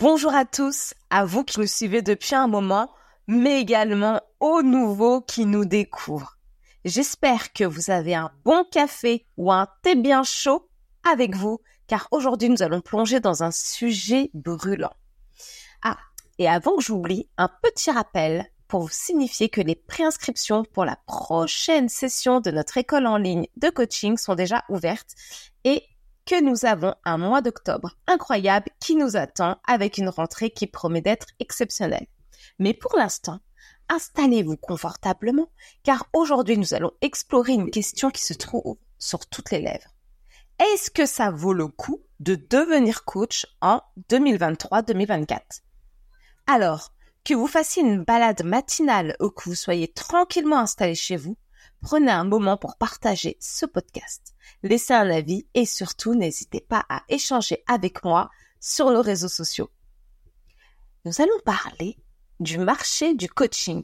Bonjour à tous, à vous qui nous suivez depuis un moment, mais également aux nouveaux qui nous découvrent. J'espère que vous avez un bon café ou un thé bien chaud avec vous, car aujourd'hui nous allons plonger dans un sujet brûlant. Ah, et avant que j'oublie, un petit rappel pour vous signifier que les préinscriptions pour la prochaine session de notre école en ligne de coaching sont déjà ouvertes et que nous avons un mois d'octobre incroyable qui nous attend avec une rentrée qui promet d'être exceptionnelle. Mais pour l'instant, installez-vous confortablement car aujourd'hui nous allons explorer une question qui se trouve sur toutes les lèvres. Est-ce que ça vaut le coup de devenir coach en 2023-2024 Alors, que vous fassiez une balade matinale ou que vous soyez tranquillement installé chez vous, prenez un moment pour partager ce podcast, laissez un avis et surtout n'hésitez pas à échanger avec moi sur nos réseaux sociaux. Nous allons parler du marché du coaching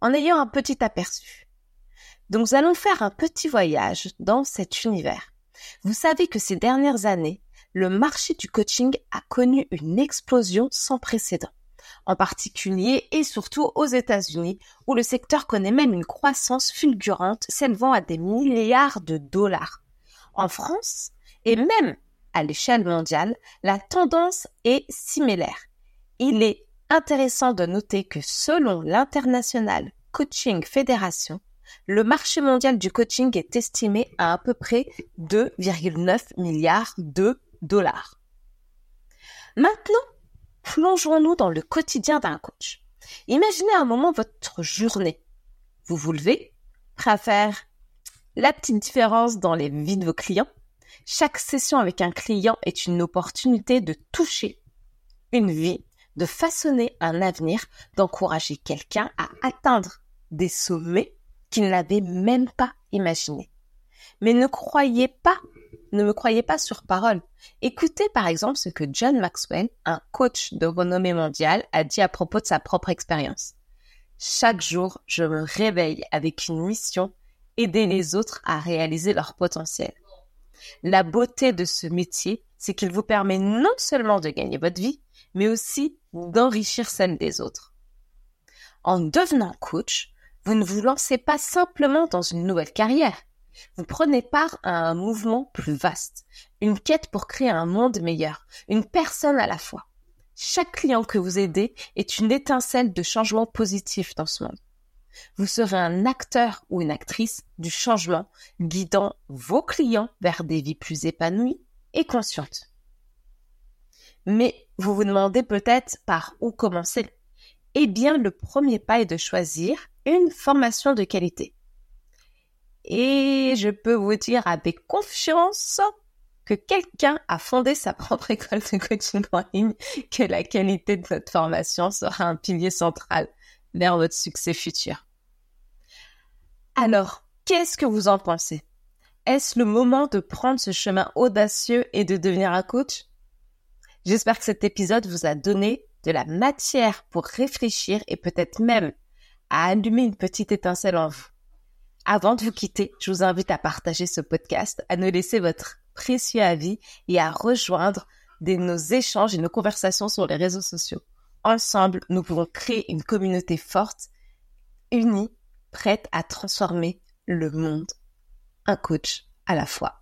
en ayant un petit aperçu. Donc nous allons faire un petit voyage dans cet univers. Vous savez que ces dernières années, le marché du coaching a connu une explosion sans précédent en particulier et surtout aux États-Unis, où le secteur connaît même une croissance fulgurante s'élevant à des milliards de dollars. En France, et même à l'échelle mondiale, la tendance est similaire. Il est intéressant de noter que selon l'International Coaching Federation, le marché mondial du coaching est estimé à à peu près 2,9 milliards de dollars. Maintenant, plongeons-nous dans le quotidien d'un coach. Imaginez un moment votre journée. Vous vous levez, prêt à faire la petite différence dans les vies de vos clients. Chaque session avec un client est une opportunité de toucher une vie, de façonner un avenir, d'encourager quelqu'un à atteindre des sommets qu'il n'avait même pas imaginés. Mais ne croyez pas ne me croyez pas sur parole. Écoutez par exemple ce que John Maxwell, un coach de renommée mondiale, a dit à propos de sa propre expérience. Chaque jour, je me réveille avec une mission, aider les autres à réaliser leur potentiel. La beauté de ce métier, c'est qu'il vous permet non seulement de gagner votre vie, mais aussi d'enrichir celle des autres. En devenant coach, vous ne vous lancez pas simplement dans une nouvelle carrière, vous prenez part à un mouvement plus vaste, une quête pour créer un monde meilleur, une personne à la fois. Chaque client que vous aidez est une étincelle de changement positif dans ce monde. Vous serez un acteur ou une actrice du changement, guidant vos clients vers des vies plus épanouies et conscientes. Mais vous vous demandez peut-être par où commencer. Eh bien, le premier pas est de choisir une formation de qualité. Et je peux vous dire avec confiance que quelqu'un a fondé sa propre école de coaching en ligne, que la qualité de votre formation sera un pilier central vers votre succès futur. Alors, qu'est-ce que vous en pensez? Est-ce le moment de prendre ce chemin audacieux et de devenir un coach? J'espère que cet épisode vous a donné de la matière pour réfléchir et peut-être même à allumer une petite étincelle en vous. Avant de vous quitter, je vous invite à partager ce podcast, à nous laisser votre précieux avis et à rejoindre nos échanges et nos conversations sur les réseaux sociaux. Ensemble, nous pouvons créer une communauté forte, unie, prête à transformer le monde. Un coach à la fois.